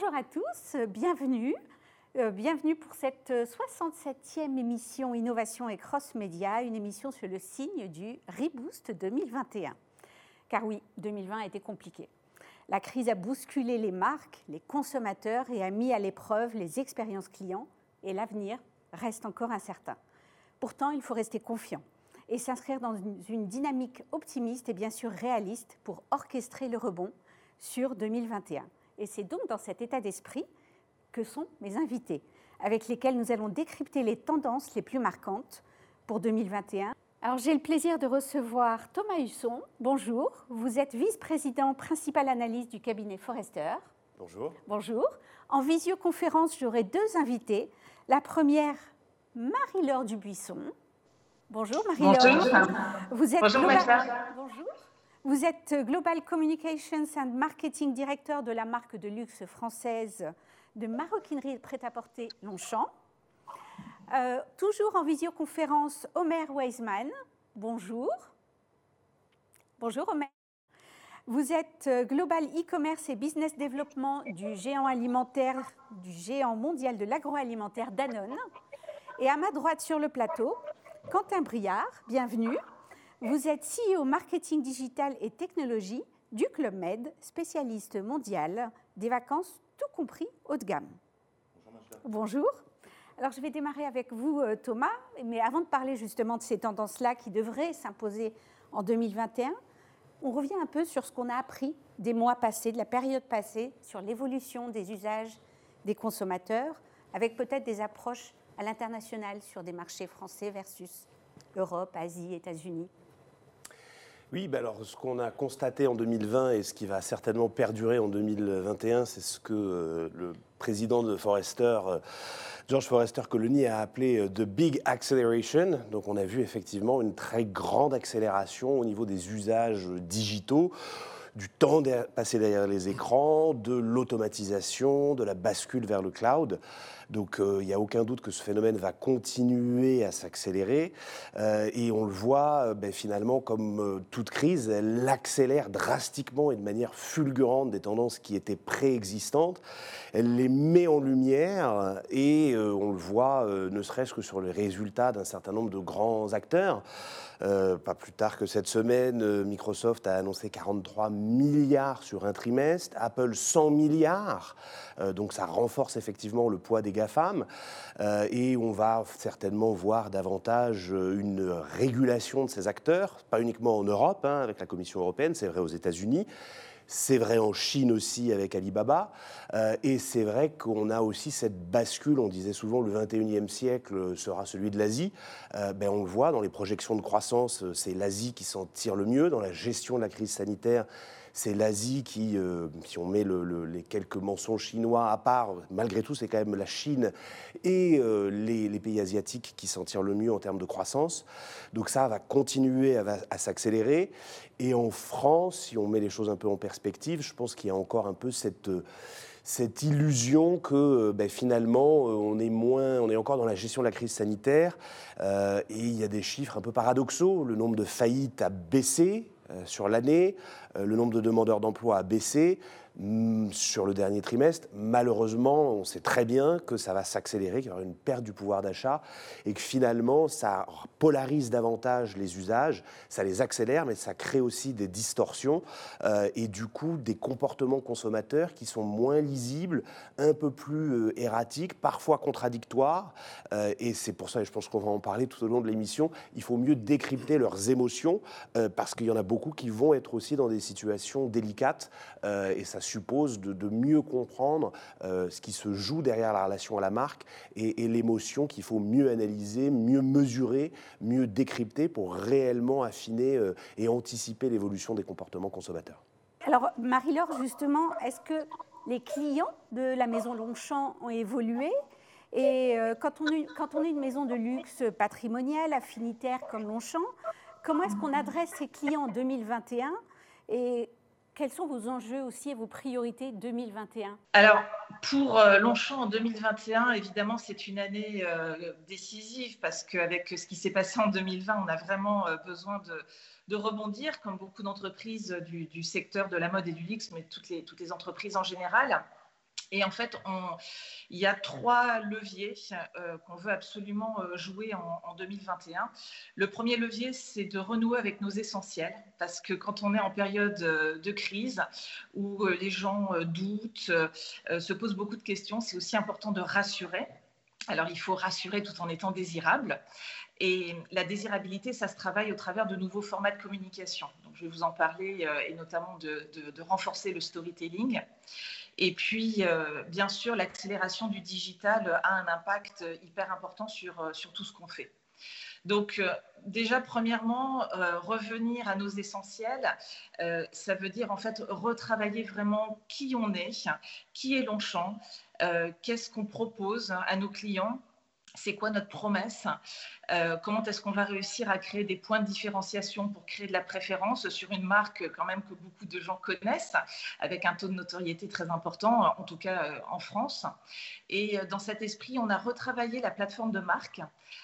bonjour à tous, bienvenue. Euh, bienvenue pour cette 67e émission Innovation et Cross Média, une émission sur le signe du Reboost 2021. Car oui, 2020 a été compliqué. La crise a bousculé les marques, les consommateurs et a mis à l'épreuve les expériences clients et l'avenir reste encore incertain. Pourtant, il faut rester confiant et s'inscrire dans une dynamique optimiste et bien sûr réaliste pour orchestrer le rebond sur 2021. Et c'est donc dans cet état d'esprit que sont mes invités, avec lesquels nous allons décrypter les tendances les plus marquantes pour 2021. Alors j'ai le plaisir de recevoir Thomas Husson. Bonjour, vous êtes vice-président principal analyste du cabinet Forrester. Bonjour. Bonjour. En visioconférence, j'aurai deux invités. La première, Marie-Laure Dubuisson. Bonjour Marie-Laure. Bonjour. Vous êtes Bonjour Bonjour. Vous êtes Global Communications and Marketing Director de la marque de luxe française de maroquinerie prêt-à-porter Longchamp. Euh, toujours en visioconférence, Omer Weisman. Bonjour. Bonjour Omer. Vous êtes euh, Global e-commerce et business development du géant alimentaire, du géant mondial de l'agroalimentaire Danone. Et à ma droite sur le plateau, Quentin Briard, bienvenue. Vous êtes CEO marketing digital et technologie du Club Med, spécialiste mondial des vacances, tout compris haut de gamme. Bonjour. Alors je vais démarrer avec vous, euh, Thomas, mais avant de parler justement de ces tendances-là qui devraient s'imposer en 2021, on revient un peu sur ce qu'on a appris des mois passés, de la période passée, sur l'évolution des usages des consommateurs, avec peut-être des approches à l'international sur des marchés français versus Europe, Asie, États-Unis. Oui, bah alors ce qu'on a constaté en 2020 et ce qui va certainement perdurer en 2021, c'est ce que euh, le président de Forrester, euh, George Forrester Colony, a appelé euh, The Big Acceleration. Donc on a vu effectivement une très grande accélération au niveau des usages digitaux du temps passé derrière les écrans, de l'automatisation, de la bascule vers le cloud. Donc euh, il n'y a aucun doute que ce phénomène va continuer à s'accélérer. Euh, et on le voit euh, ben, finalement comme toute crise, elle accélère drastiquement et de manière fulgurante des tendances qui étaient préexistantes. Elle les met en lumière et on le voit ne serait-ce que sur les résultats d'un certain nombre de grands acteurs. Pas plus tard que cette semaine, Microsoft a annoncé 43 milliards sur un trimestre, Apple 100 milliards. donc ça renforce effectivement le poids des GAFAM. Euh, et on va certainement voir davantage euh, une régulation de ces acteurs, pas uniquement en Europe, hein, avec la Commission européenne, c'est vrai aux États-Unis. C'est vrai en Chine aussi avec Alibaba. Euh, et c'est vrai qu'on a aussi cette bascule. On disait souvent le 21e siècle sera celui de l'Asie. ben, on le voit dans les projections de croissance, c'est l'Asie qui s'en tire le mieux. Dans la gestion de la crise sanitaire, c'est l'Asie qui, euh, si on met les quelques mensonges chinois à part, malgré tout, c'est quand même la Chine et euh, les, pays asiatiques qui s'en tirent le mieux en termes de croissance. Donc ça va continuer à, s'accélérer. Et en France, si on met les choses un peu en perspective, je pense qu'il y a encore un peu cette illusion que ben, finalement on est moins, on est encore dans la gestion de la crise sanitaire euh, et il y a des chiffres un peu paradoxaux. Le nombre de faillites a baissé sur l'année, euh, le nombre de demandeurs d'emploi a baissé sur le dernier trimestre. Malheureusement, on sait très bien que ça va s'accélérer, qu'il y aura une perte du pouvoir d'achat et que finalement, ça polarise davantage les usages, ça les accélère, mais ça crée aussi des distorsions euh, et du coup des comportements consommateurs qui sont moins lisibles, un peu plus euh, erratiques, parfois contradictoires. et c'est pour ça, et je pense qu'on va en parler tout au long de l'émission, il faut mieux décrypter leurs émotions parce qu'il y en a beaucoup qui vont être aussi dans des situations délicates euh, et ça suppose de, mieux comprendre euh, ce qui se joue derrière la relation à la marque et, l'émotion qu'il faut mieux analyser, mieux mesurer, mieux décrypter pour réellement affiner euh, et anticiper l'évolution des comportements consommateurs. Alors Marie-Laure, justement, est-ce que les clients de la maison Longchamp ont évolué? Et quand, on est, quand on est une maison de luxe patrimoniale, affinitaire comme Longchamp, comment est-ce qu'on adresse ces clients en 2021 et quels sont vos enjeux aussi et vos priorités 2021 Alors, pour euh, Longchamp en 2021, évidemment, c'est une année euh, décisive parce qu'avec ce qui s'est passé en 2020, on a vraiment euh, besoin de, rebondir, comme beaucoup d'entreprises du, secteur de la mode et du luxe, mais toutes les, toutes les entreprises en général. Et en fait, il y a trois leviers euh, qu'on veut absolument euh, jouer en, 2021. Le premier levier, c'est de renouer avec nos essentiels, parce que quand on est en période euh, de crise, où les gens doutent, se posent beaucoup de questions, c'est aussi important de rassurer. Alors, il faut rassurer tout en étant désirable. Et la désirabilité, ça se travaille au travers de nouveaux formats de communication. Donc, je vais vous en parler, et notamment de, de renforcer le storytelling. Et puis, euh, bien sûr, l'accélération du digital a un impact hyper important sur, euh, sur tout ce qu'on fait. Donc, euh, déjà, premièrement, revenir à nos essentiels, ça veut dire en fait retravailler vraiment qui on est, qui est Longchamp, qu'est-ce qu'on propose à nos clients c'est quoi notre promesse? Euh, Comment est-ce qu'on va réussir à créer des points de différenciation pour créer de la préférence sur une marque quand même que beaucoup de gens connaissent, avec un taux de notoriété très important, en tout cas euh, en France? Et euh, dans cet esprit, on a retravaillé la plateforme de marque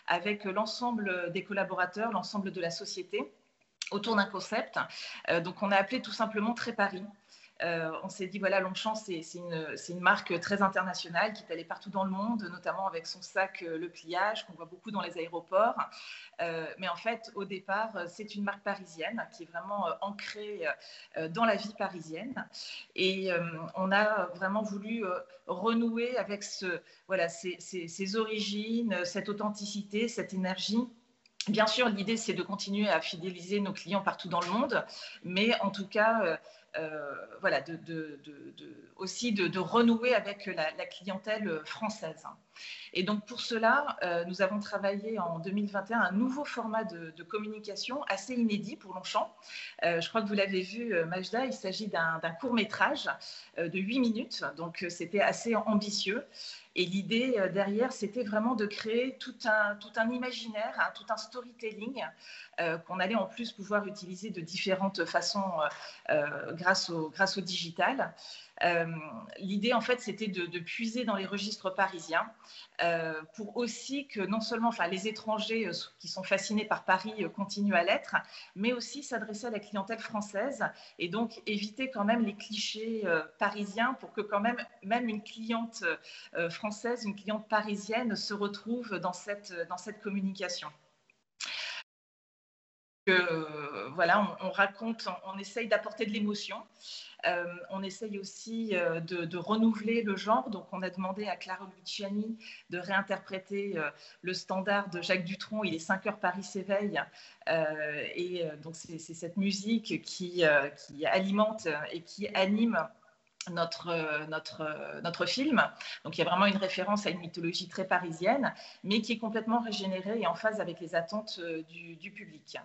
avec l'ensemble des collaborateurs, l'ensemble de la société autour d'un concept. donc on a appelé tout simplement Très Paris. Euh, on s'est dit, voilà, Longchamp, c'est une, marque très internationale qui est allée partout dans le monde, notamment avec son sac euh, Le Pliage, qu'on voit beaucoup dans les aéroports. Euh, mais en fait, au départ, c'est une marque parisienne qui est vraiment ancrée dans la vie parisienne. Et on a vraiment voulu renouer avec ce, voilà, ces origines, cette authenticité, cette énergie. Bien sûr, l'idée, c'est de continuer à fidéliser nos clients partout dans le monde, mais en tout cas, voilà, de, aussi de, renouer avec la, clientèle française. Et donc pour cela, euh, nous avons travaillé en 2021 un nouveau format de, communication assez inédit pour Longchamp. Euh, je crois que vous l'avez vu, Majda, il s'agit d'un court métrage de 8 minutes, donc c'était assez ambitieux. Et l'idée euh, derrière, c'était vraiment de créer tout un, tout un imaginaire, hein, tout un storytelling euh, qu'on allait en plus pouvoir utiliser de différentes façons euh, grâce, au, grâce au digital. Euh, l'idée, en fait, c'était de, puiser dans les registres parisiens euh, pour aussi que non seulement enfin, les étrangers euh, qui sont fascinés par Paris continuent à l'être, mais aussi s'adresser à la clientèle française et donc éviter quand même les clichés parisiens pour que quand même, même une cliente française, une cliente parisienne se retrouve dans cette, dans cette communication. Voilà, on, raconte, on essaye d'apporter de l'émotion. Euh, on essaye aussi euh, de, renouveler le genre. Donc, on a demandé à Clara Luciani de réinterpréter euh, le standard de Jacques Dutronc, Il est 5 heures, Paris s'éveille. et donc, c'est cette musique qui, alimente et qui anime notre, notre, notre film. Donc il y a vraiment une référence à une mythologie très parisienne, mais qui est complètement régénérée et en phase avec les attentes du public.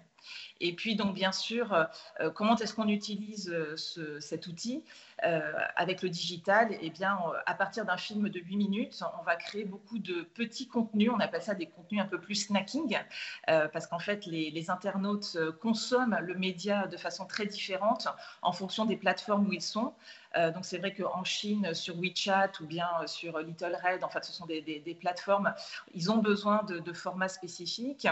Et puis, donc, bien sûr, euh, comment est-ce qu'on utilise euh, cet outil euh, avec le digital? Eh bien, à partir d'un film de 8 minutes, on va créer beaucoup de petits contenus. On appelle ça des contenus un peu plus snacking, parce qu'en fait, les, internautes consomment le média de façon très différente en fonction des plateformes où ils sont. Donc, c'est vrai qu'en Chine, sur WeChat ou bien sur Little Red, en fait, ce sont des, plateformes, ils ont besoin de formats spécifiques.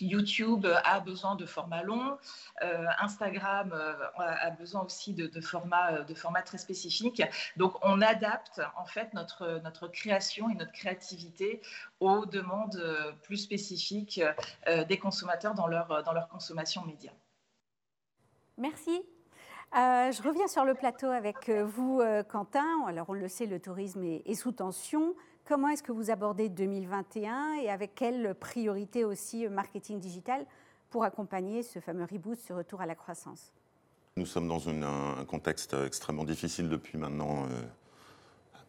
YouTube a besoin de formats longs, euh, Instagram euh, a besoin aussi de, formats, euh, de formats très spécifiques. Donc on adapte en fait notre, notre création et notre créativité aux demandes plus spécifiques des consommateurs dans leur, dans leur consommation média. Merci. Je reviens sur le plateau avec vous, Quentin. Alors on le sait, le tourisme est sous tension. Comment est-ce que vous abordez 2021 et avec quelle priorité aussi euh, marketing digital pour accompagner ce fameux reboot, ce retour à la croissance? Nous sommes dans un contexte extrêmement difficile depuis maintenant euh,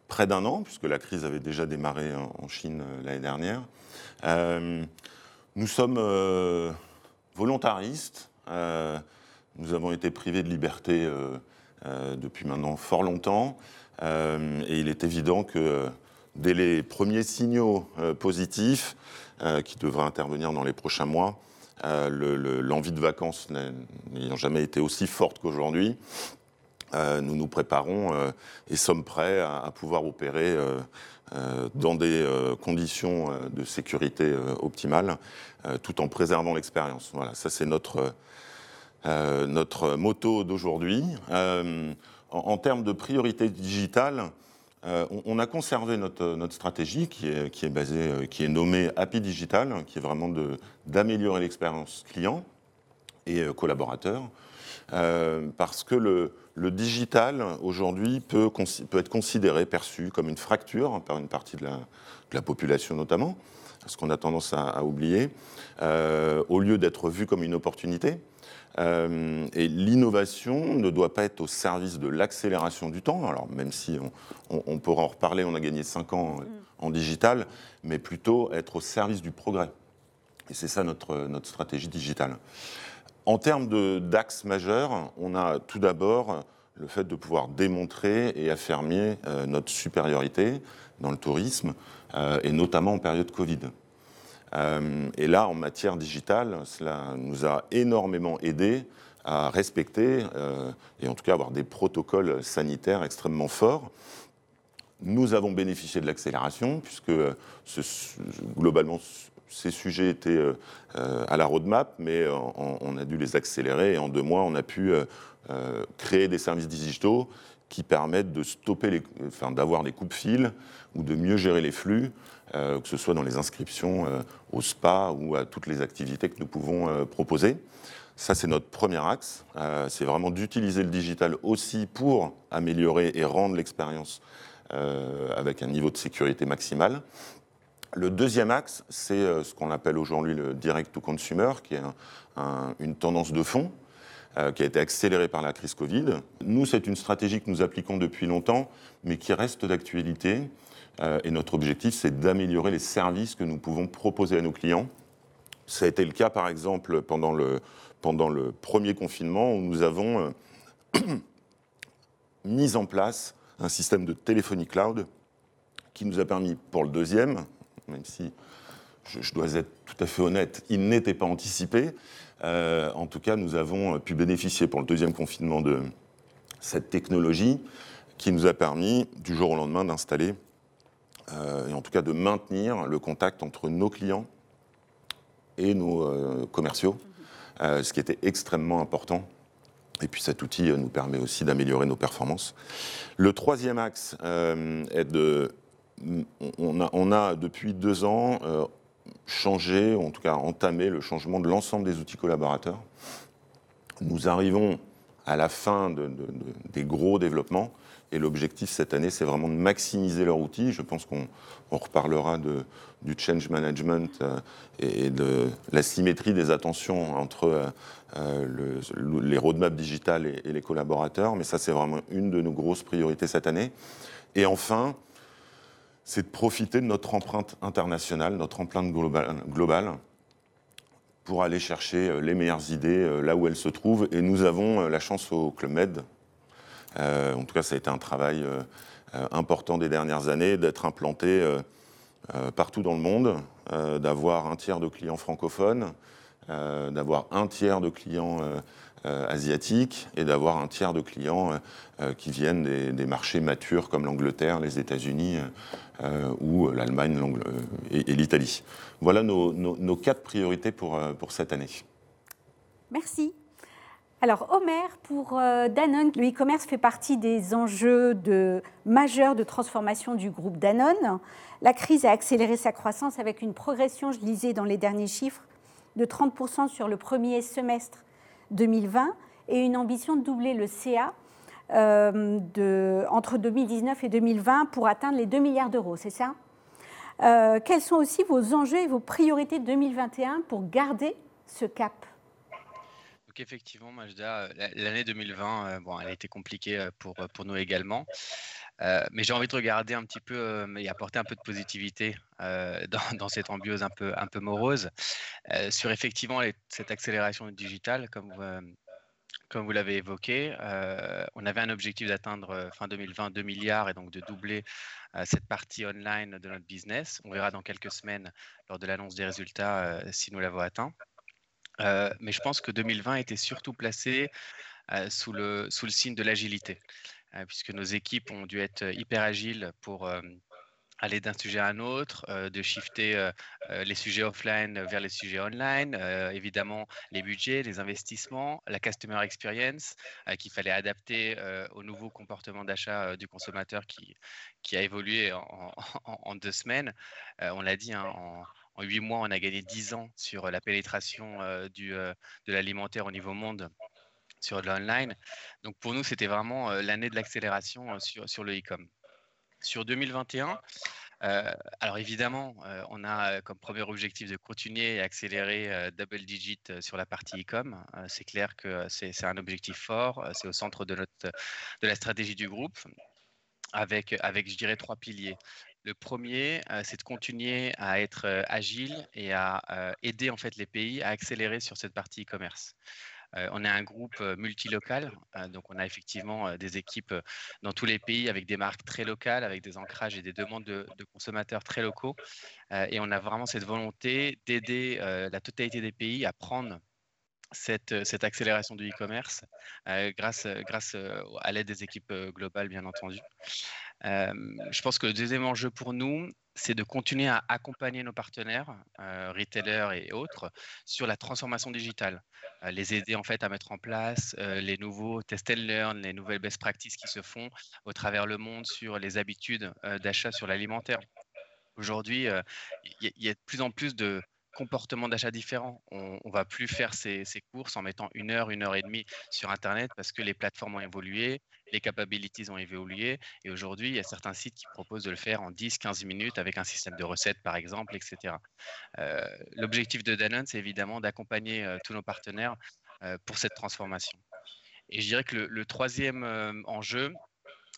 près d'un an, puisque la crise avait déjà démarré en, Chine euh, l'année dernière. nous sommes volontaristes. Nous avons été privés de liberté depuis maintenant fort longtemps. et il est évident que dès les premiers signaux euh, positifs, euh, qui devraient intervenir dans les prochains mois, euh, l'envie de vacances n'ayant jamais été aussi forte qu'aujourd'hui, nous nous préparons et sommes prêts à, pouvoir opérer dans des conditions de sécurité optimales, tout en préservant l'expérience. Voilà, ça c'est notre, notre moto d'aujourd'hui. En, en, termes de priorité digitale, on, a conservé notre, notre stratégie qui est, qui est, nommée Happy Digital, qui est vraiment d'améliorer l'expérience client et collaborateur, parce que le, le digital, aujourd'hui, peut, peut, être considéré, perçu comme une fracture par une partie de la, de la population notamment, ce qu'on a tendance à, oublier, euh, au lieu d'être vu comme une opportunité. Euh, et l'innovation ne doit pas être au service de l'accélération du temps. Alors même si on, pourra en reparler, on a gagné 5 ans en digital, mais plutôt être au service du progrès. Et c'est ça notre, notre stratégie digitale. En termes d'axes majeurs, on a tout d'abord le fait de pouvoir démontrer et affirmer euh, notre supériorité dans le tourisme, euh, et notamment en période Covid. Euh, et là, en matière digitale, cela nous a énormément aidé à respecter et en tout cas avoir des protocoles sanitaires extrêmement forts. Nous avons bénéficié de l'accélération puisque globalement ces sujets étaient à la roadmap, mais on, a dû les accélérer et en deux mois, on a pu créer des services digitaux qui permettent de d'avoir des coupes-fils ou de mieux gérer les flux, euh, que ce soit dans les inscriptions euh, au spa ou à toutes les activités que nous pouvons euh, proposer. Ça, c'est notre premier axe. c'est vraiment d'utiliser le digital aussi pour améliorer et rendre l'expérience avec un niveau de sécurité maximal. Le deuxième axe, c'est ce qu'on appelle aujourd'hui le direct to consumer, qui est une tendance de fond euh, qui a été accélérée par la crise Covid. Nous, c'est une stratégie que nous appliquons depuis longtemps, mais qui reste d'actualité. Euh, et notre objectif, c'est d'améliorer les services que nous pouvons proposer à nos clients. Ça a été le cas, par exemple, pendant le, premier confinement, où nous avons euh, mis en place un système de téléphonie cloud qui nous a permis, pour le deuxième, même si je, dois être tout à fait honnête, il n'était pas anticipé, euh, en tout cas, nous avons pu bénéficier pour le deuxième confinement de cette technologie qui nous a permis, du jour au lendemain, d'installer et en tout cas de maintenir le contact entre nos clients et nos euh, commerciaux, ce qui était extrêmement important. Et puis cet outil nous permet aussi d'améliorer nos performances. Le troisième axe est de... On a, depuis deux ans changer, ou en tout cas entamer le changement de l'ensemble des outils collaborateurs. Nous arrivons à la fin des gros développements et l'objectif cette année, c'est vraiment de maximiser leur outil. Je pense qu'on reparlera du change management euh, et de la symétrie des attentions entre euh, euh, les roadmaps digitales et, les collaborateurs. Mais ça, c'est vraiment une de nos grosses priorités cette année. Et enfin, c'est de profiter de notre empreinte internationale, notre empreinte globale, pour aller chercher les meilleures idées là où elles se trouvent. Et nous avons la chance au Club Med, en tout cas ça a été un travail important des dernières années, d'être implanté partout dans le monde, d'avoir un tiers de clients francophones, d'avoir un tiers de clients asiatiques et d'avoir un tiers de clients qui viennent des, marchés matures comme l'Angleterre, les États-Unis euh, ou l'Allemagne euh, et, l'Italie. Voilà nos, quatre priorités euh, pour cette année. Merci. Alors, Omer, pour Danone, le e-commerce fait partie des enjeux majeurs de transformation du groupe Danone. La crise a accéléré sa croissance avec une progression, je lisais dans les derniers chiffres, de 30% sur le premier semestre 2020 et une ambition de doubler le CA euh, entre 2019 et 2020 pour atteindre les 2 milliards d'euros, c'est ça? Euh, Quels sont aussi vos enjeux et vos priorités 2021 pour garder ce cap? Donc effectivement, Majda, l'année 2020, euh, bon, elle a été compliquée pour, pour nous également. mais j'ai envie de regarder un petit peu et apporter un peu de positivité dans, cette ambiance un peu, un peu morose sur effectivement cette accélération du digital, comme, comme vous l'avez évoqué, euh, on avait un objectif d'atteindre euh, fin 2020 2 milliards et donc de doubler euh, cette partie online de notre business. On verra dans quelques semaines lors de l'annonce des résultats si nous l'avons atteint. Mais je pense que 2020 était surtout placé sous, le, sous le signe de l'agilité, puisque nos équipes ont dû être hyper agiles pour aller d'un sujet à un autre, euh, de shifter euh, euh, les sujets offline vers les sujets online, évidemment les budgets, les investissements, la customer experience qu'il fallait adapter au nouveau comportement d'achat du consommateur qui, qui a évolué en, deux semaines. on l'a dit, hein, en, huit mois, on a gagné dix ans sur la pénétration du, de l'alimentaire au niveau monde sur l'online. Donc pour nous, c'était vraiment l'année de l'accélération sur, sur le e-com. Sur 2021, euh, alors évidemment, euh, on a comme premier objectif de continuer à accélérer double digit sur la partie e-com. c'est clair que c'est un objectif fort, c'est au centre de, notre, de la stratégie du groupe, avec, avec je dirais, trois piliers. Le premier, c'est de continuer à être agile et à aider en fait les pays à accélérer sur cette partie e-commerce. Euh, on est un groupe euh, multilocal, euh, donc on a effectivement des équipes dans tous les pays avec des marques très locales, avec des ancrages et des demandes de, consommateurs très locaux. et on a vraiment cette volonté d'aider la totalité des pays à prendre cette, accélération du e-commerce grâce, grâce à l'aide des équipes globales, bien entendu. je pense que le deuxième enjeu pour nous, c'est de continuer à accompagner nos partenaires, euh, retailers et autres, sur la transformation digitale, euh, les aider en fait à mettre en place euh, les nouveaux test and learn, les nouvelles best practices qui se font au travers le monde sur les habitudes d'achat sur l'alimentaire. Aujourd'hui, il y, a de plus en plus de, comportement d'achat différent. On ne va plus faire ses, courses en mettant une heure, une heure et demie sur Internet parce que les plateformes ont évolué, les capabilities ont évolué. Et aujourd'hui, il y a certains sites qui proposent de le faire en 10-15 minutes avec un système de recettes, par exemple, etc. Euh, l'objectif de Danone, c'est évidemment d'accompagner euh, tous nos partenaires euh, pour cette transformation. Et je dirais que le, troisième enjeu,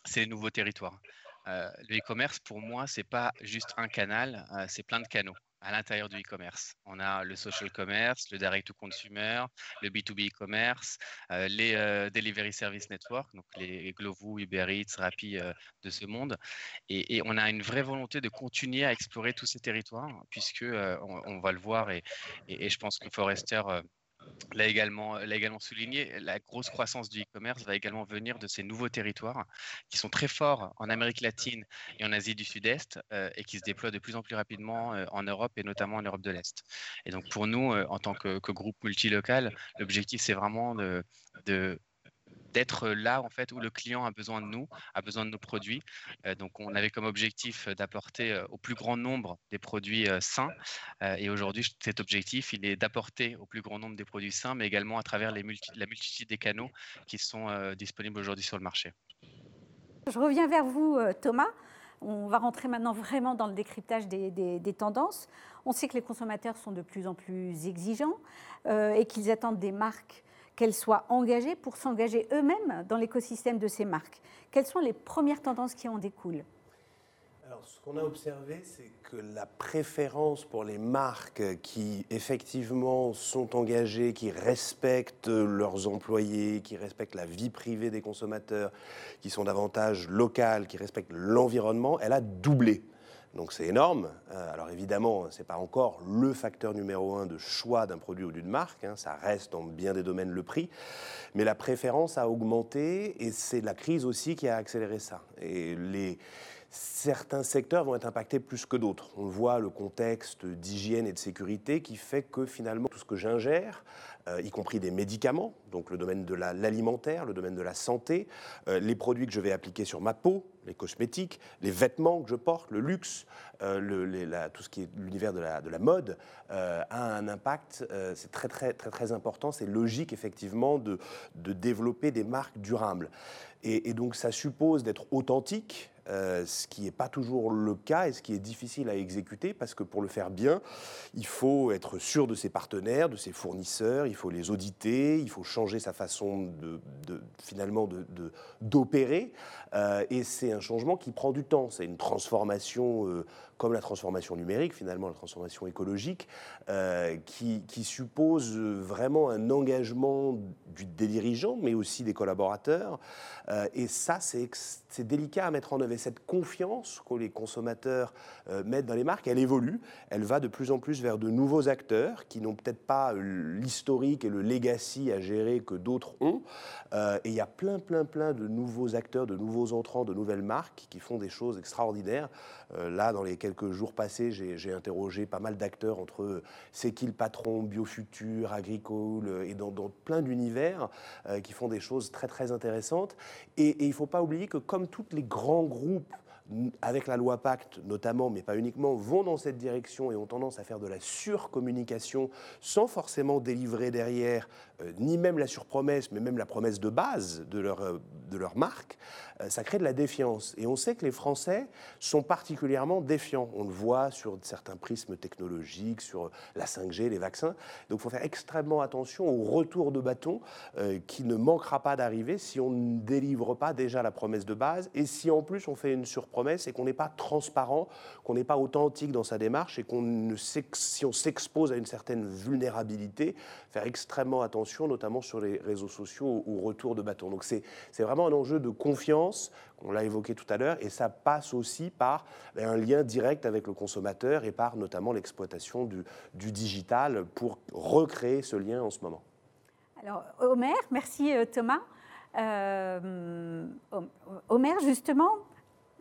c'est les nouveaux territoires. le e-commerce, pour moi, c'est pas juste un canal, c'est plein de canaux à l'intérieur du e-commerce. On a le social commerce, le direct to consumer, le B2B e-commerce, euh, les euh, delivery service network, donc les Glovo, Uber Eats, Rappi euh, de ce monde. Et, on a une vraie volonté de continuer à explorer tous ces territoires, puisque on, va le voir, et, et je pense que Forrester l'a également, souligné, la grosse croissance du e-commerce va également venir de ces nouveaux territoires qui sont très forts en Amérique latine et en Asie du Sud-Est euh, et qui se déploient de plus en plus rapidement euh, en Europe et notamment en Europe de l'Est. Et donc pour nous, euh, en tant que, groupe multilocal, l'objectif c'est vraiment de d'être là en fait où le client a besoin de nous, a besoin de nos produits. Euh, donc on avait comme objectif d'apporter euh, au plus grand nombre des produits euh, sains. et aujourd'hui, cet objectif, il est d'apporter au plus grand nombre des produits sains, mais également à travers les la multitude des canaux qui sont disponibles aujourd'hui sur le marché. Je reviens vers vous, Thomas. On va rentrer maintenant vraiment dans le décryptage des, des tendances. On sait que les consommateurs sont de plus en plus exigeants et qu'ils attendent des marques qu'elles soient engagées pour s'engager eux-mêmes dans l'écosystème de ces marques. Quelles sont les premières tendances qui en découlent? Alors, ce qu'on a observé, c'est que la préférence pour les marques qui effectivement sont engagées, qui respectent leurs employés, qui respectent la vie privée des consommateurs, qui sont davantage locales, qui respectent l'environnement, elle a doublé. Donc c'est énorme. Euh, alors évidemment, ce n'est pas encore le facteur numéro un de choix d'un produit ou d'une marque. Hein. Ça reste dans bien des domaines le prix. Mais la préférence a augmenté et c'est la crise aussi qui a accéléré ça. Et certains secteurs vont être impactés plus que d'autres. On voit, le contexte d'hygiène et de sécurité qui fait que finalement tout ce que j'ingère, euh, y compris des médicaments, donc le domaine de l'alimentaire, le domaine de la santé, euh, les produits que je vais appliquer sur ma peau, les cosmétiques, les vêtements que je porte, le luxe, euh, tout ce qui est l'univers de la, de la, mode, a un impact, c'est très, très très très important, c'est logique effectivement de, de, développer des marques durables. Et donc ça suppose d'être authentique, euh, ce qui n'est pas toujours le cas et ce qui est difficile à exécuter parce que pour le faire bien, il faut être sûr de ses partenaires, de ses fournisseurs, il faut les auditer, il faut changer sa façon de, finalement d'opérer euh, et c'est un changement qui prend du temps, c'est une transformation euh, comme la transformation numérique, finalement la transformation écologique, qui, suppose vraiment un engagement des dirigeants, mais aussi des collaborateurs. Et ça, c'est délicat à mettre en œuvre. Et cette confiance que les consommateurs euh, mettent dans les marques, elle évolue. Elle va de plus en plus vers de nouveaux acteurs qui n'ont peut-être pas l'historique et le legacy à gérer que d'autres ont. et il y a plein, plein, plein de nouveaux acteurs, de nouveaux entrants, de nouvelles marques qui font des choses extraordinaires. là, dans les quelques jours passés, j'ai interrogé pas mal d'acteurs entre c'est qui patron, Biofutur, Agricole, et dans, plein d'univers euh, qui font des choses très très intéressantes. Et il ne faut pas oublier que comme tous les grands groupes avec la loi Pacte notamment, mais pas uniquement, vont dans cette direction et ont tendance à faire de la surcommunication sans forcément délivrer derrière ni même la surpromesse, mais même la promesse de base de leur, euh, de leur marque, euh, ça crée de la défiance. Et on sait que les Français sont particulièrement défiants. On le voit sur certains prismes technologiques, sur la 5G, les vaccins. Donc il faut faire extrêmement attention au retour de bâton qui ne manquera pas d'arriver si on ne délivre pas déjà la promesse de base et si en plus on fait une surpromesse et qu'on n'est pas transparent, qu'on n'est pas authentique dans sa démarche et qu'on ne si on s'expose à une certaine vulnérabilité, faire extrêmement attention, notamment sur les réseaux sociaux, au retour de bâton. Donc c'est vraiment un enjeu de confiance, on l'a évoqué tout à l'heure, et ça passe aussi par ben, un lien direct avec le consommateur et par notamment l'exploitation du, du digital pour recréer ce lien en ce moment. Alors, Omer, merci euh, Thomas. Euh, Omer, justement,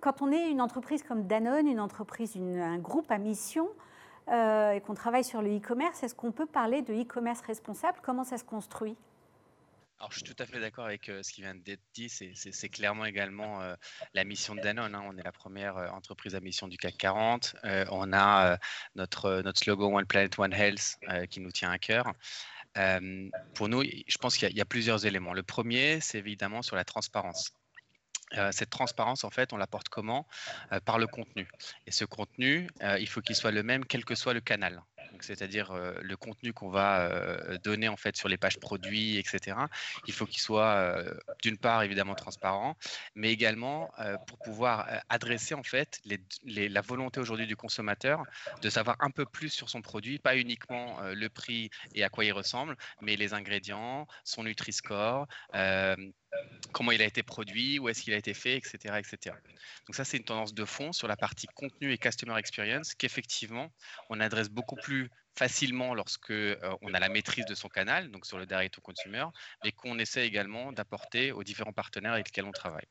quand on est une entreprise comme Danone, une entreprise, un groupe à mission, euh, et qu'on travaille sur le e-commerce, est-ce qu'on peut parler de e-commerce responsable? Comment ça se construit? Alors, je suis tout à fait d'accord avec euh, ce qui vient d'être dit. C'est clairement également euh, la mission de Danone. Hein. On est la première entreprise à mission du CAC 40. on a notre, notre slogan One Planet, One Health qui nous tient à cœur. pour nous, je pense qu'il y, a plusieurs éléments. Le premier, c'est évidemment sur la transparence. Euh, cette transparence, en fait, on l'apporte comment? Euh, Par le contenu. Et ce contenu, euh, il faut qu'il soit le même, quel que soit le canal c'est-à-dire le contenu qu'on va donner en fait sur les pages produits, etc. Il faut qu'il soit d'une part évidemment transparent, mais également pour pouvoir adresser en fait la volonté aujourd'hui du consommateur de savoir un peu plus sur son produit, pas uniquement le prix et à quoi il ressemble, mais les ingrédients, son Nutri-Score, comment il a été produit, où est-ce qu'il a été fait, etc., etc. Donc ça, c'est une tendance de fond sur la partie contenu et customer experience qu'effectivement, on adresse beaucoup plus facilement lorsque euh, on a la maîtrise de son canal, donc sur le direct to consumer, mais qu'on essaie également d'apporter aux différents partenaires avec lesquels on travaille.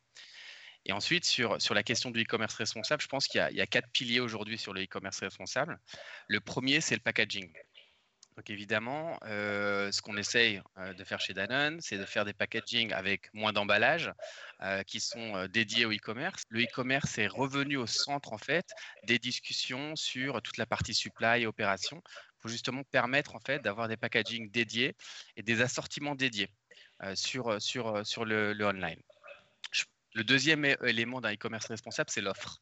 Et ensuite, sur, sur la question du e-commerce responsable, je pense qu'il y, y, a quatre piliers aujourd'hui sur le e-commerce responsable. Le premier, c'est le packaging. Donc évidemment, euh, ce qu'on essaye euh, de faire chez Danone, c'est de faire des packaging avec moins d'emballage euh, qui sont dédiés au e-commerce. Le e-commerce est revenu au centre en fait des discussions sur toute la partie supply et opération pour justement permettre en fait d'avoir des packaging dédiés et des assortiments dédiés sur, sur, sur le, le online. Le deuxième élément d'un e-commerce responsable, c'est l'offre.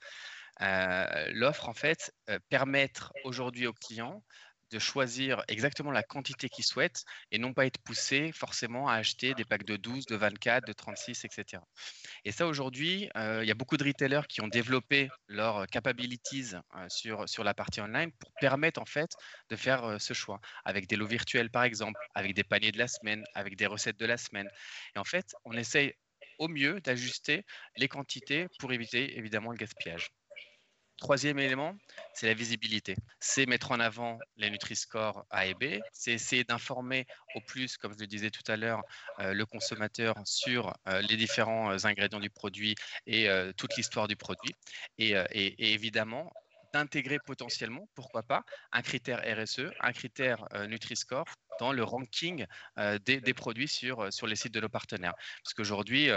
L'offre, en fait, permettre aujourd'hui aux clients de choisir exactement la quantité qu'ils souhaitent et non pas être poussé forcément à acheter des packs de 12, de 24, de 36, etc. Et ça, aujourd'hui, euh, il y a beaucoup de retailers qui ont développé leurs capabilities euh, sur, sur la partie online pour permettre en fait de faire euh, ce choix avec des lots virtuels par exemple, avec des paniers de la semaine, avec des recettes de la semaine. Et en fait, on essaye au mieux d'ajuster les quantités pour éviter évidemment le gaspillage. Troisième élément, c'est la visibilité. C'est mettre en avant les Nutri-Score A et B. C'est essayer d'informer au plus, comme je le disais tout à l'heure, euh, le consommateur sur euh, les différents euh, ingrédients du produit et toute l'histoire du produit. Et, évidemment, d'intégrer potentiellement, pourquoi pas, un critère RSE, un critère Nutri-Score dans le ranking des, produits sur, sur les sites de nos partenaires. Parce qu'aujourd'hui,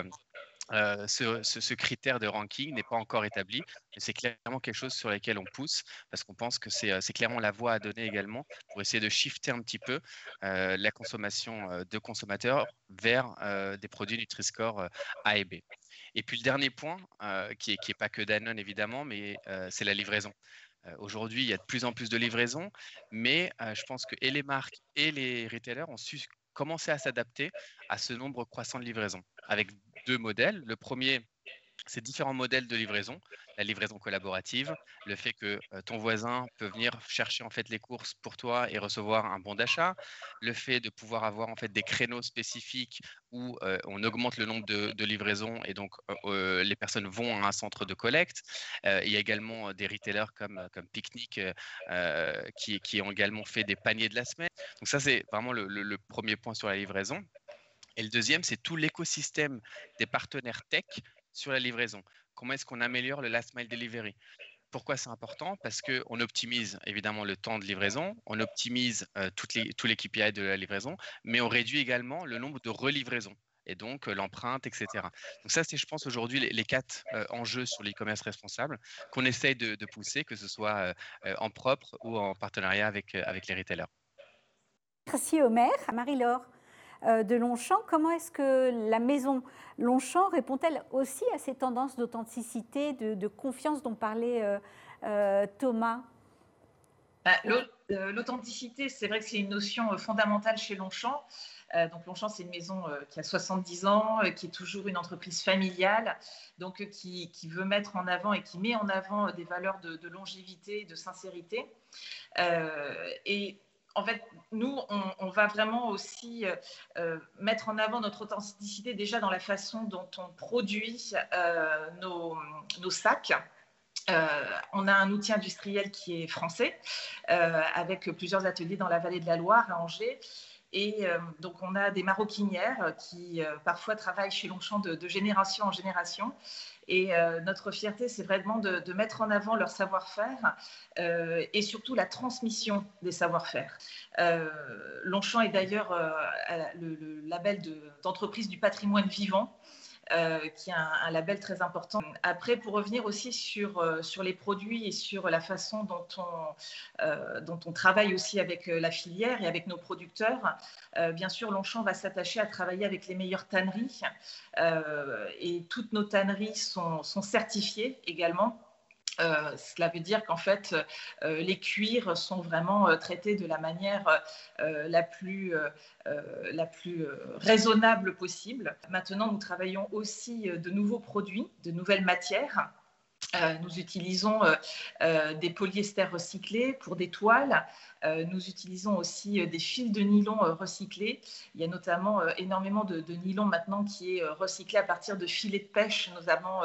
euh, ce, critère de ranking n'est pas encore établi, mais c'est clairement quelque chose sur lequel on pousse parce qu'on pense que c'est clairement la voie à donner également pour essayer de shifter un petit peu euh, la consommation euh, de consommateurs vers des produits Nutri-Score A et B. Et puis le dernier point, qui n'est qui est pas que Danone évidemment, mais c'est la livraison. Aujourd'hui, il y a de plus en plus de livraisons, mais je pense que et les marques et les retailers ont su commencer à s'adapter à ce nombre croissant de livraisons avec deux modèles. Le premier, ces différents modèles de livraison, la livraison collaborative, le fait que ton voisin peut venir chercher en fait les courses pour toi et recevoir un bon d'achat, le fait de pouvoir avoir en fait des créneaux spécifiques où on augmente le nombre de, livraisons et donc les personnes vont à un centre de collecte. il y a également des retailers comme, comme Picnic qui, qui, ont également fait des paniers de la semaine. Donc ça c'est vraiment le premier point sur la livraison. Et le deuxième, c'est tout l'écosystème des partenaires tech sur la livraison. Comment est-ce qu'on améliore le last mile delivery? Pourquoi c'est important? Parce qu'on optimise évidemment le temps de livraison, on optimise euh, toutes tous les KPI de la livraison, mais on réduit également le nombre de relivraisons et donc euh, l'empreinte, etc. Donc ça, c'est, je pense, aujourd'hui les, quatre euh, enjeux sur l'e-commerce responsable qu'on essaye de, pousser, que ce soit en propre ou en partenariat avec, avec les retailers. Merci Omer. Marie-Laure, euh, de Longchamp. Comment est-ce que la maison Longchamp répond-elle aussi à ces tendances d'authenticité, de, confiance dont parlait euh, euh, Thomas? Bah, L'authenticité, c'est vrai que c'est une notion fondamentale chez Longchamp. donc Longchamp, c'est une maison qui a 70 ans, qui est toujours une entreprise familiale, donc qui, veut mettre en avant et qui met en avant des valeurs de, de longévité, de sincérité. et en fait, nous, on, va vraiment aussi euh, euh, mettre en avant notre authenticité déjà dans la façon dont on produit euh, nos, sacs. on a un outil industriel qui est français, avec plusieurs ateliers dans la vallée de la Loire, à Angers. Et donc, on a des maroquinières qui parfois travaillent chez Longchamp de génération en génération et euh, notre fierté, c'est vraiment de, mettre en avant leur savoir-faire euh, et surtout la transmission des savoir-faire. Euh, Longchamp est d'ailleurs le, label d'entreprise du patrimoine vivant. Euh, qui est un, label très important. Après, pour revenir aussi sur, euh, sur les produits et sur la façon dont on, euh, dont on travaille aussi avec la filière et avec nos producteurs, bien sûr, Longchamp va s'attacher à travailler avec les meilleures tanneries et toutes nos tanneries sont, sont certifiées également euh, cela veut dire qu'en fait, euh, les cuirs sont vraiment euh, traités de la manière la plus, la plus raisonnable possible. Maintenant, nous travaillons aussi de nouveaux produits, de nouvelles matières. Nous utilisons des polyesters recyclés pour des toiles. Euh, nous utilisons aussi euh, des fils de nylon euh, recyclés. Il y a notamment énormément de, nylon maintenant qui est recyclé à partir de filets de pêche, notamment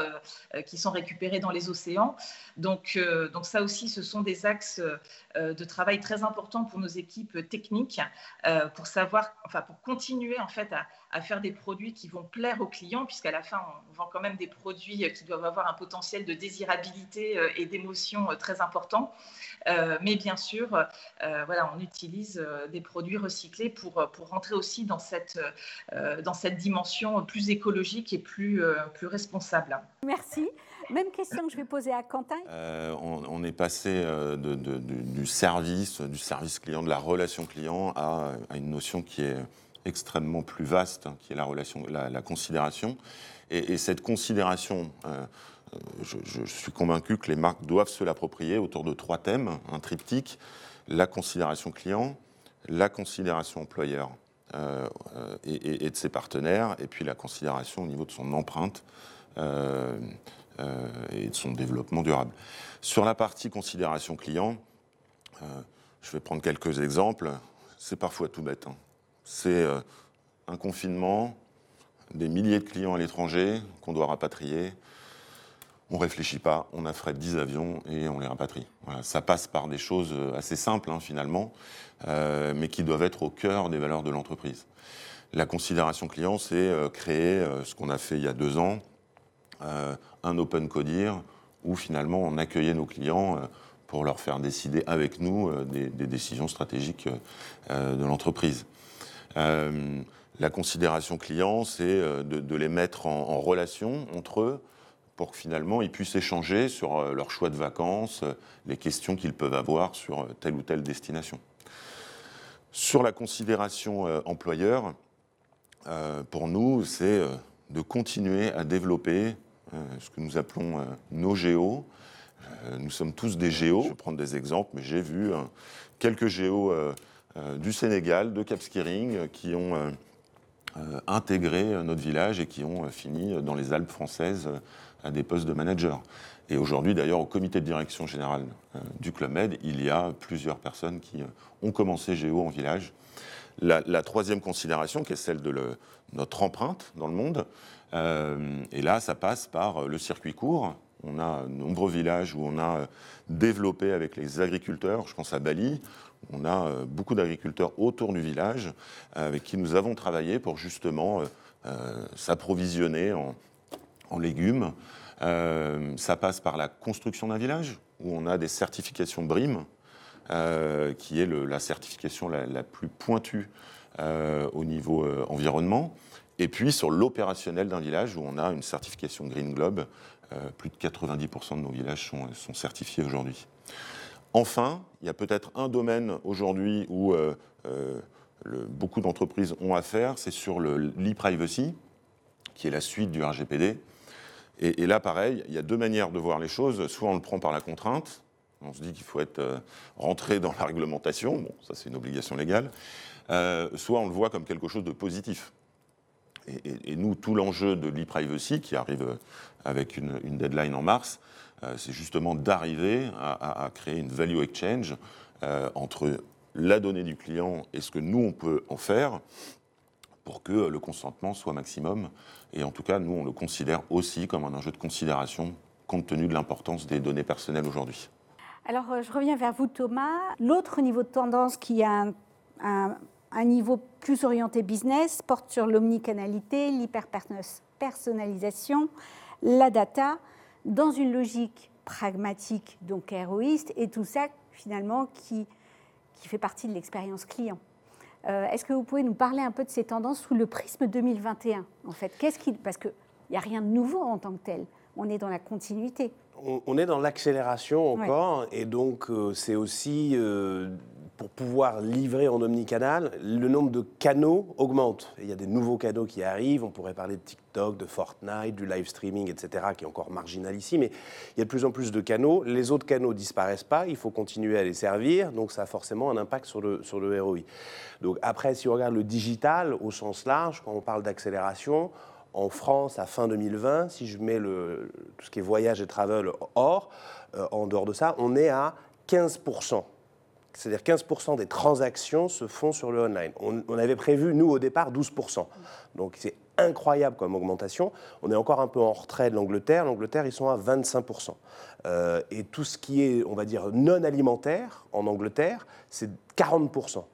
qui sont récupérés dans les océans. Donc, donc ça aussi, ce sont des axes de travail très importants pour nos équipes techniques pour savoir, enfin pour continuer en fait à, faire des produits qui vont plaire aux clients, puisqu'à la fin, on vend quand même des produits qui doivent avoir un potentiel de désirabilité et d'émotion très important. mais bien sûr, euh, voilà, on utilise euh, des produits recyclés pour, euh, pour rentrer aussi dans cette, dans cette dimension plus écologique et plus, plus responsable. Merci. Même question que je vais poser à Quentin. on, est passé de, du service, du service client, de la relation client à, une notion qui est extrêmement plus vaste, hein, qui est la relation, la, considération. Et, cette considération, je, suis convaincu que les marques doivent se l'approprier autour de trois thèmes, un triptyque la considération client, la considération employeur euh, et, de ses partenaires, et puis la considération au niveau de son empreinte euh, euh, et de son développement durable. Sur la partie considération client, je vais prendre quelques exemples. C'est parfois tout bête. Hein. C'est un confinement, des milliers de clients à l'étranger qu'on doit rapatrier, on réfléchit pas, on affrète 10 avions et on les rapatrie. ça passe par des choses euh, assez simples hein, finalement, euh, mais qui doivent être au cœur des valeurs de l'entreprise. La considération client, c'est euh, créer ce qu'on a fait il y a deux ans, un open codir où finalement on accueillait nos clients pour leur faire décider avec nous des, décisions stratégiques de l'entreprise. la considération client, c'est de, les mettre en relation entre eux pour que finalement ils puissent échanger sur euh, leur choix de vacances, euh, les questions qu'ils peuvent avoir sur euh, telle ou telle destination. Sur la considération employeur, pour nous, c'est de continuer à développer ce que nous appelons nos géos. Nous sommes tous des géos. Je vais prendre des exemples, mais j'ai vu quelques géos du Sénégal, de Cap Skiring, qui ont intégré notre village et qui ont fini dans les Alpes françaises à des postes de manager. Et aujourd'hui, d'ailleurs, au comité de direction générale du Club Med, il y a plusieurs personnes qui ont commencé Géo en village. La, troisième considération, qui est celle de notre empreinte dans le monde, et là, ça passe par le circuit court, on a nombreux villages où on a euh, développé avec les agriculteurs, je pense à Bali, on a euh, beaucoup d'agriculteurs autour du village euh, avec qui nous avons travaillé pour justement s'approvisionner en, légumes. ça passe par la construction d'un village où on a des certifications BRIM, qui est la certification la, plus pointue au niveau environnement. Et puis sur l'opérationnel d'un village où on a une certification Green Globe euh, plus de 90% de nos villages sont, certifiés aujourd'hui. Enfin, il y a peut-être un domaine aujourd'hui où euh, euh, beaucoup d'entreprises ont affaire, c'est sur l'e-privacy, qui est la suite du RGPD. Et, là, pareil, il y a deux manières de voir les choses. Soit on le prend par la contrainte, on se dit qu'il faut être rentré dans la réglementation, bon, ça c'est une obligation légale, soit on le voit comme quelque chose de positif. Et, nous, tout l'enjeu de l'e-privacy, qui arrive avec une, deadline en mars, euh, c'est justement d'arriver à, créer une value exchange euh, entre la donnée du client et ce que nous, on peut en faire pour que le consentement soit maximum. Et en tout cas, nous, on le considère aussi comme un enjeu de considération compte tenu de l'importance des données personnelles aujourd'hui. Alors, euh, je reviens vers vous, Thomas. L'autre niveau de tendance qui a un un niveau plus orienté business porte sur l'omnicanalité, l'hyperpersonnalisation, la data, dans une logique pragmatique, donc héroïste, et tout ça finalement qui, qui fait partie de l'expérience client. Euh, est-ce que vous pouvez nous parler un peu de ces tendances sous le prisme 2021 en fait? Qu'est-ce qui, Parce qu'il n'y a rien de nouveau en tant que tel, on est dans la continuité. On, est dans l'accélération encore, et donc euh, c'est aussi euh, pour pouvoir livrer en omnicanal, le nombre de canaux augmente. il y a des nouveaux canaux qui arrivent. On pourrait parler de TikTok, de Fortnite, du live streaming, etc., qui est encore marginal ici. Mais il y a de plus en plus de canaux. Les autres canaux disparaissent pas. Il faut continuer à les servir. Donc ça a forcément un impact sur le, sur le ROI. Donc après, si on regarde le digital au sens large, quand on parle d'accélération, en France, à fin 2020, si je mets le, tout ce qui est voyage et travel hors, euh, en dehors de ça, on est à 15 c'est-à-dire 15% des transactions se font sur le online. On, avait prévu, nous, au départ, 12%. Donc c'est incroyable comme augmentation. On est encore un peu en retrait de l'Angleterre. L'Angleterre, ils sont à 25%. Euh, et tout ce qui est, on va dire, non alimentaire en Angleterre, c'est 40%.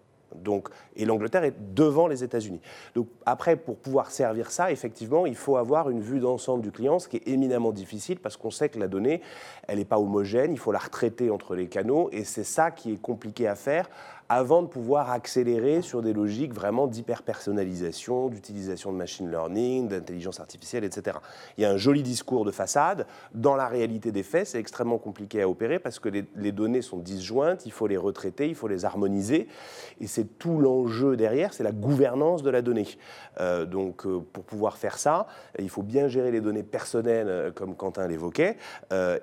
Donc, et l'Angleterre est devant les États-Unis. Donc après, pour pouvoir servir ça, effectivement, il faut avoir une vue d'ensemble du client, ce qui est éminemment difficile parce qu'on sait que la donnée, elle n'est pas homogène, il faut la retraiter entre les canaux, et c'est ça qui est compliqué à faire avant de pouvoir accélérer sur des logiques vraiment d'hyper-personnalisation, d'utilisation de machine learning, d'intelligence artificielle, etc. Il y a un joli discours de façade. Dans la réalité des faits, c'est extrêmement compliqué à opérer parce que les, données sont disjointes, il faut les retraiter, il faut les harmoniser. Et c'est tout l'enjeu derrière, c'est la gouvernance de la donnée. Euh, donc, euh, pour pouvoir faire ça, il faut bien gérer les données personnelles, euh, comme Quentin l'évoquait.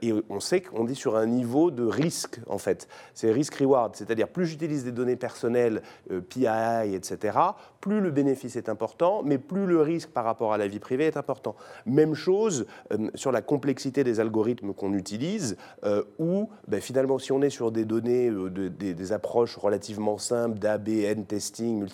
et on sait qu'on est sur un niveau de risque, en fait. C'est risk-reward, c'est-à-dire plus j'utilise des données personnelles, euh, PII, etc., plus le bénéfice est important, mais plus le risque par rapport à la vie privée est important. Même chose euh, sur la complexité des algorithmes qu'on utilise, euh, où ben, finalement, si on est sur des données, des, approches relativement simples, d'ABN testing,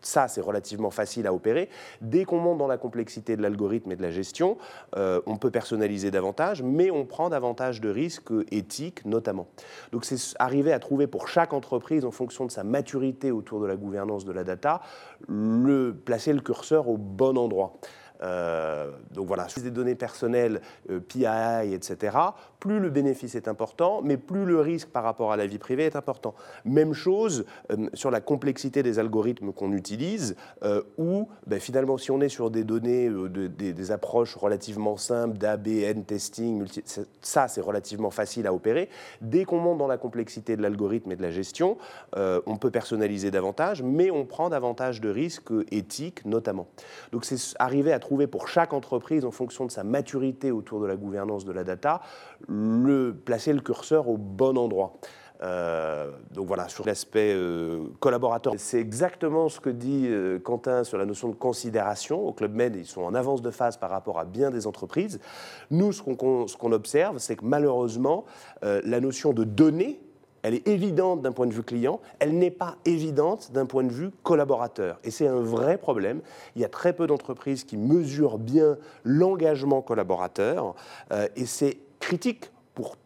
ça c'est relativement facile à opérer. Dès qu'on monte dans la complexité de l'algorithme et de la gestion, on peut personnaliser davantage, mais on prend davantage de risques éthiques notamment. Donc c'est arriver à trouver pour chaque entreprise, en fonction de sa maturité autour de la gouvernance de la data, le, placer le curseur au bon endroit. Euh, donc voilà, des données personnelles, euh, etc., plus le bénéfice est important, mais plus le risque par rapport à la vie privée est important. Même chose euh, sur la complexité des algorithmes qu'on utilise, où ben, finalement, si on est sur des données, des, approches relativement simples, d'ABN testing, ça c'est relativement facile à opérer. Dès qu'on monte dans la complexité de l'algorithme et de la gestion, on peut personnaliser davantage, mais on prend davantage de risques éthiques notamment. Donc c'est arriver à trouver pour chaque entreprise, en fonction de sa maturité autour de la gouvernance de la data, placer le curseur au bon endroit. Euh, donc voilà, sur l'aspect euh, collaborateur, c'est exactement ce que dit euh, Quentin sur la notion de considération. Au Club Med, ils sont en avance de phase par rapport à bien des entreprises. Nous, ce qu'on observe, c'est que malheureusement, la notion de données, elle est évidente d'un point de vue client, elle n'est pas évidente d'un point de vue collaborateur. Et c'est un vrai problème. Il y a très peu d'entreprises qui mesurent bien l'engagement collaborateur, et c'est critique pour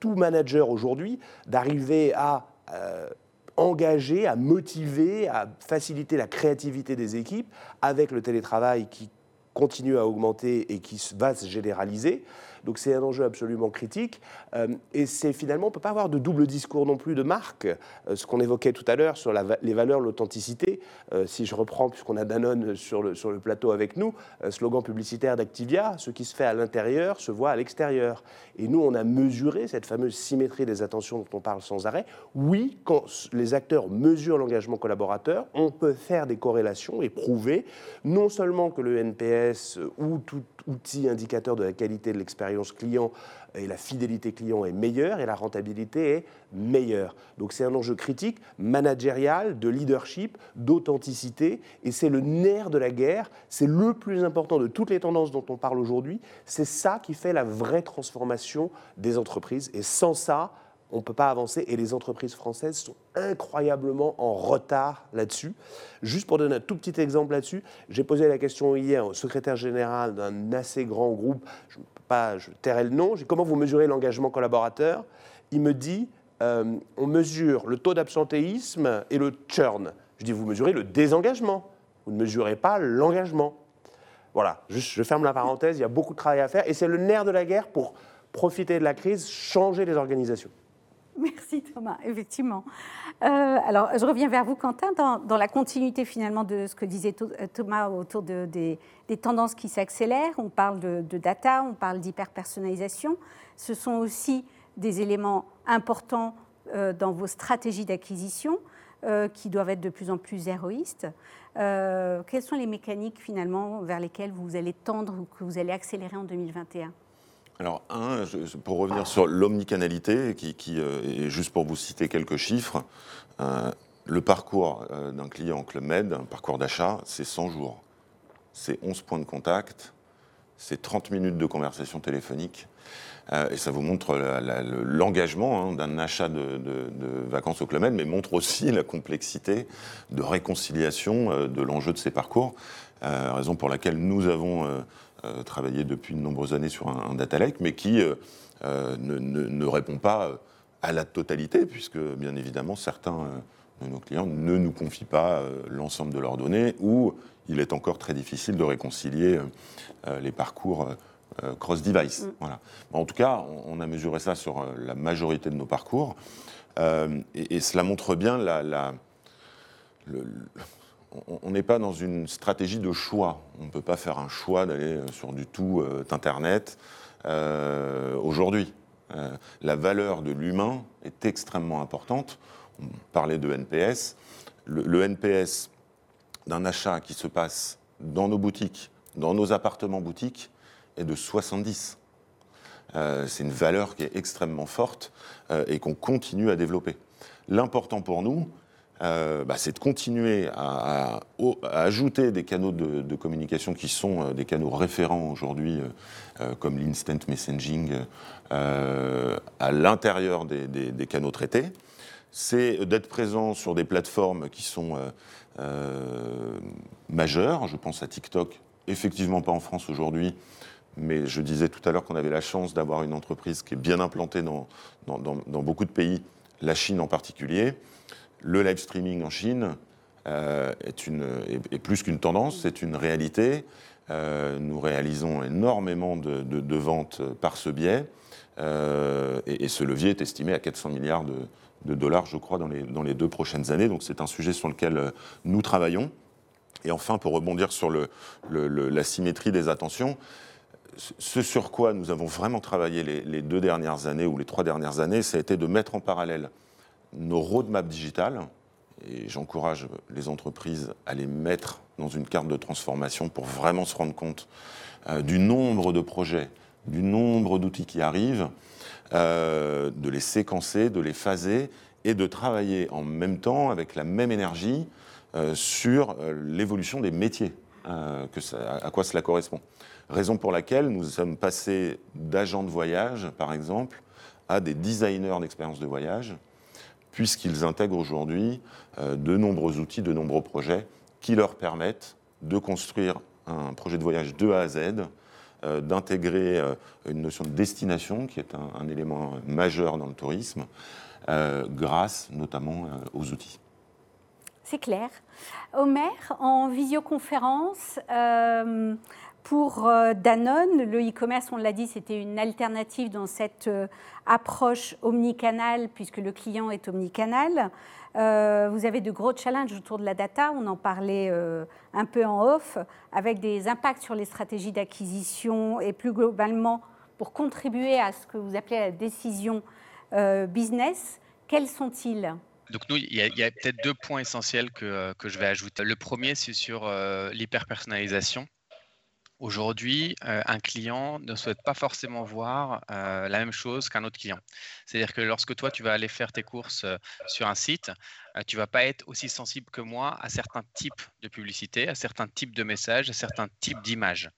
tout manager aujourd'hui d'arriver à euh, engager, à motiver, à faciliter la créativité des équipes avec le télétravail qui continue à augmenter et qui va se généraliser. Donc c'est un enjeu absolument critique. Euh, et c'est finalement, on ne peut pas avoir de double discours non plus de marque. Euh, ce qu'on évoquait tout à l'heure sur les valeurs, l'authenticité. Euh, si je reprends, puisqu'on a Danone sur le, sur le plateau avec nous, slogan publicitaire d'Activia, ce qui se fait à l'intérieur se voit à l'extérieur. Et nous, on a mesuré cette fameuse symétrie des attentions dont on parle sans arrêt. Oui, quand les acteurs mesurent l'engagement collaborateur, on peut faire des corrélations et prouver non seulement que le NPS ou tout outil indicateur de la qualité de l'expérience client et la fidélité client est meilleure et la rentabilité est meilleure. Donc c'est un enjeu critique, managérial, de leadership, d'authenticité, et c'est le nerf de la guerre, c'est le plus important de toutes les tendances dont on parle aujourd'hui, c'est ça qui fait la vraie transformation des entreprises, et sans ça, on ne peut pas avancer et les entreprises françaises sont incroyablement en retard là-dessus. Juste pour donner un tout petit exemple là-dessus, j'ai posé la question hier au secrétaire général d'un assez grand groupe, pas, je tairai le nom, comment vous mesurez l'engagement collaborateur? Il me dit, euh, on mesure le taux d'absentéisme et le churn. Je dis, vous mesurez le désengagement, vous ne mesurez pas l'engagement. Voilà, je ferme la parenthèse, il y a beaucoup de travail à faire et c'est le nerf de la guerre pour profiter de la crise, changer les organisations. Merci Thomas, effectivement. Euh, alors, je reviens vers vous, Quentin, dans, la continuité finalement de ce que disait euh, Thomas autour de, des, tendances qui s'accélèrent. On parle de, data, on parle d'hyper-personnalisation. Ce sont aussi des éléments importants euh, dans vos stratégies d'acquisition qui doivent être de plus en plus héroïstes. quelles sont les mécaniques finalement vers lesquelles vous allez tendre ou que vous allez accélérer en 2021 alors, un, pour revenir sur l'omnicanalité, euh, et juste pour vous citer quelques chiffres, euh, le parcours euh, d'un client Club Med, un parcours d'achat, c'est 100 jours. C'est 11 points de contact, c'est 30 minutes de conversation téléphonique. et ça vous montre l'engagement hein, d'un achat de, vacances au Club Med, mais montre aussi la complexité de réconciliation de l'enjeu de ces parcours. raison pour laquelle nous avons travaillé depuis de nombreuses années sur un, data lake, mais qui euh, euh, ne, répond pas à la totalité, puisque bien évidemment certains de nos clients ne nous confient pas l'ensemble de leurs données, ou il est encore très difficile de réconcilier les parcours cross-device. Mm. Voilà. En tout cas, on, a mesuré ça sur la majorité de nos parcours, et, cela montre bien la, la le, on n'est pas dans une stratégie de choix. On ne peut pas faire un choix d'aller euh, sur du tout euh, Internet euh, aujourd'hui. la valeur de l'humain est extrêmement importante. On parlait de NPS. Le, NPS d'un achat qui se passe dans nos boutiques, dans nos appartements boutiques, est de 70. c'est une valeur qui est extrêmement forte et qu'on continue à développer. L'important pour nous, euh, bah, c'est de continuer à, ajouter des canaux de, communication qui sont euh, des canaux référents aujourd'hui, euh, comme l'instant messaging, à l'intérieur des, canaux traités. C'est d'être présent sur des plateformes qui sont majeures. Je pense à TikTok, effectivement pas en France aujourd'hui, mais je disais tout à l'heure qu'on avait la chance d'avoir une entreprise qui est bien implantée dans, dans beaucoup de pays, la Chine en particulier le live streaming en Chine euh, est, plus qu'une tendance, c'est une réalité. Euh, nous réalisons énormément de, ventes par ce biais. Euh, et, ce levier est estimé à 400 milliards de, dollars, je crois, dans les, deux prochaines années. Donc c'est un sujet sur lequel nous travaillons. Et enfin, pour rebondir sur la symétrie des attentions, ce sur quoi nous avons vraiment travaillé les, les, deux dernières années ou les trois dernières années, ça a été de mettre en parallèle nos roadmaps digitales, et j'encourage les entreprises à les mettre dans une carte de transformation pour vraiment se rendre compte euh, du nombre de projets, du nombre d'outils qui arrivent, euh, de les séquencer, de les phaser et de travailler en même temps, avec la même énergie, sur l'évolution des métiers, à quoi cela correspond. Raison pour laquelle nous sommes passés d'agents de voyage, par exemple, à des designers d'expérience de voyage, puisqu'ils intègrent aujourd'hui de nombreux outils, de nombreux projets qui leur permettent de construire un projet de voyage de A à Z, euh, d'intégrer euh, une notion de destination qui est un, élément majeur dans le tourisme, euh, grâce notamment aux outils. C'est clair. Omer, en visioconférence, pour Danone, le e-commerce, on l'a dit, c'était une alternative dans cette approche omnicanale, puisque le client est omnicanal. Euh, vous avez de gros challenges autour de la data, on en parlait euh, un peu en off, avec des impacts sur les stratégies d'acquisition et plus globalement pour contribuer à ce que vous appelez la décision euh, business. Quels sont-ils? Donc nous, il y a, peut-être deux points essentiels que, que, je vais ajouter. Le premier, c'est sur l'hyper-personnalisation. Aujourd'hui, euh, un client ne souhaite pas forcément voir euh, la même chose qu'un autre client. C'est-à-dire que lorsque toi, tu vas aller faire tes courses euh, sur un site, tu vas pas être aussi sensible que moi à certains types de publicité, à certains types de messages, à certains types d'images.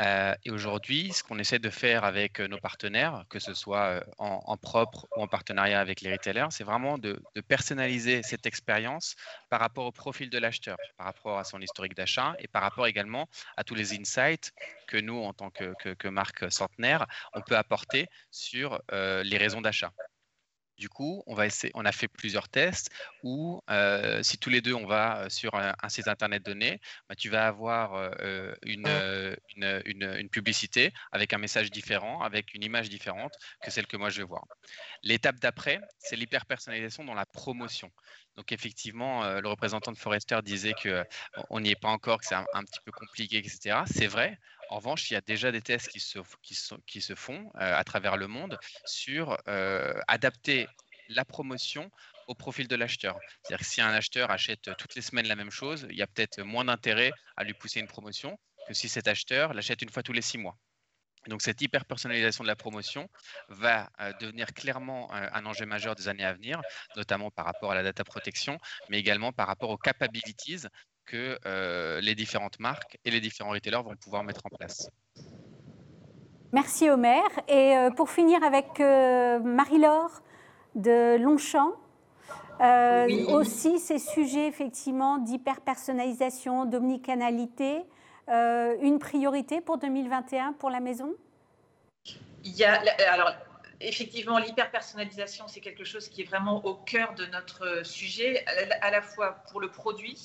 Euh, et aujourd'hui, ce qu'on essaie de faire avec euh, nos partenaires, que ce soit euh, en, propre ou en partenariat avec les retailers, c'est vraiment de, personnaliser cette expérience par rapport au profil de l'acheteur, par rapport à son historique d'achat et par rapport également à tous les insights que nous, en tant que, marque centenaire, on peut apporter sur les raisons d'achat. Du coup, on, va essayer, on a fait plusieurs tests où, euh, si tous les deux on va euh, sur un, site internet donné, bah, tu vas avoir euh, une, une, publicité avec un message différent, avec une image différente que celle que moi je vais voir. L'étape d'après, c'est l'hyper-personnalisation dans la promotion. Donc effectivement, le représentant de Forrester disait qu'on n'y est pas encore, que c'est un, un, petit peu compliqué, etc. C'est vrai. En revanche, il y a déjà des tests qui se, font euh, à travers le monde sur euh, adapter la promotion au profil de l'acheteur. C'est-à-dire que si un acheteur achète toutes les semaines la même chose, il y a peut-être moins d'intérêt à lui pousser une promotion que si cet acheteur l'achète une fois tous les six mois. Donc cette hyper-personnalisation de la promotion va euh, devenir clairement un enjeu majeur des années à venir, notamment par rapport à la data protection, mais également par rapport aux capabilities que euh, les différentes marques et les différents retailers vont pouvoir mettre en place. Merci Omer. Et euh, pour finir avec euh, Marie-Laure de Longchamp, aussi ces sujets effectivement d'hyper-personnalisation, d'omnicanalité, une priorité pour 2021 pour la maison? Il y a, alors, effectivement, l'hyper-personnalisation, c'est quelque chose qui est vraiment au cœur de notre sujet, à la fois pour le produit,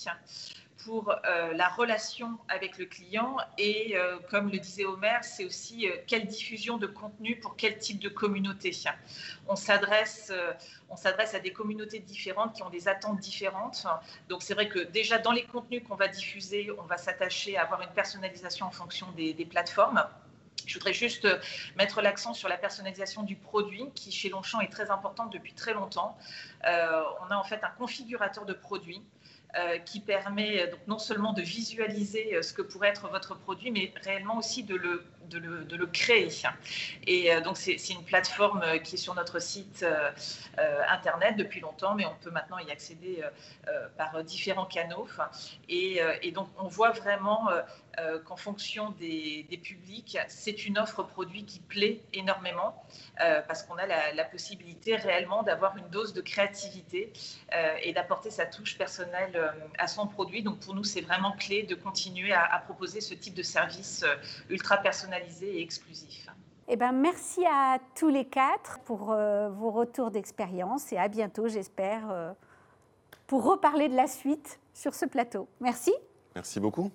pour euh, la relation avec le client et, euh, comme le disait Omer, c'est aussi euh, quelle diffusion de contenu pour quel type de communauté. On s'adresse, on s'adresse à des communautés différentes qui ont des attentes différentes. Donc c'est vrai que déjà dans les contenus qu'on va diffuser, on va s'attacher à avoir une personnalisation en fonction des, des plateformes. Je voudrais juste mettre l'accent sur la personnalisation du produit qui, chez Longchamp, est très importante depuis très longtemps. on a en fait un configurateur de produits qui permet donc non seulement de visualiser euh, ce que pourrait être votre produit, mais réellement aussi de le, de le, créer. Et euh, donc c'est une plateforme qui est sur notre site internet depuis longtemps, mais on peut maintenant y accéder par différents canaux. Et, donc on voit vraiment euh, qu'en fonction des, publics, c'est une offre produit qui plaît énormément euh, parce qu'on a la, possibilité réellement d'avoir une dose de créativité euh, et d'apporter sa touche personnelle à son produit. Donc pour nous, c'est vraiment clé de continuer à, proposer ce type de service ultra personnalisé et exclusif. Eh ben, merci à tous les quatre pour vos retours d'expérience et à bientôt, j'espère, pour reparler de la suite sur ce plateau. Merci. Merci beaucoup.